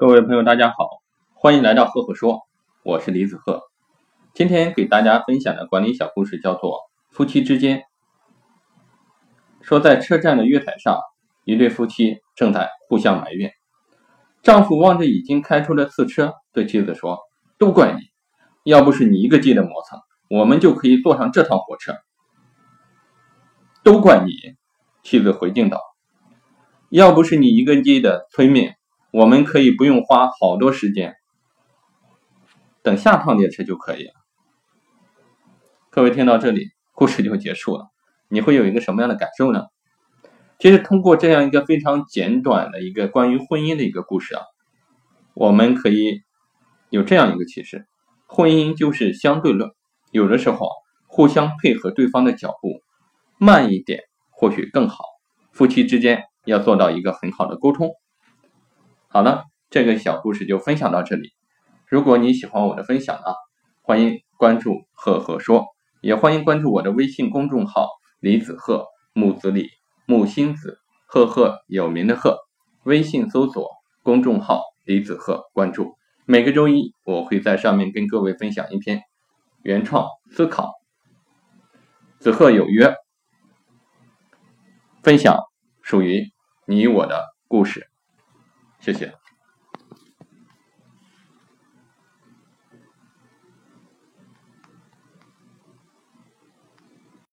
各位朋友，大家好，欢迎来到赫赫说，我是李子赫。今天给大家分享的管理小故事叫做《夫妻之间》。说在车站的月台上，一对夫妻正在互相埋怨。丈夫望着已经开出的次车，对妻子说：“都怪你，要不是你一个劲的磨蹭，我们就可以坐上这趟火车。”都怪你，妻子回敬道：“要不是你一个劲的催命。”我们可以不用花好多时间，等下趟列车就可以了。各位听到这里，故事就结束了，你会有一个什么样的感受呢？其实通过这样一个非常简短的一个关于婚姻的一个故事啊，我们可以有这样一个启示：婚姻就是相对论，有的时候互相配合对方的脚步，慢一点或许更好。夫妻之间要做到一个很好的沟通。好了，这个小故事就分享到这里。如果你喜欢我的分享啊，欢迎关注“赫赫说”，也欢迎关注我的微信公众号“李子赫木子李木心子赫赫有名的赫”。微信搜索公众号“李子赫”，关注。每个周一我会在上面跟各位分享一篇原创思考。子赫有约，分享属于你我的故事。谢谢。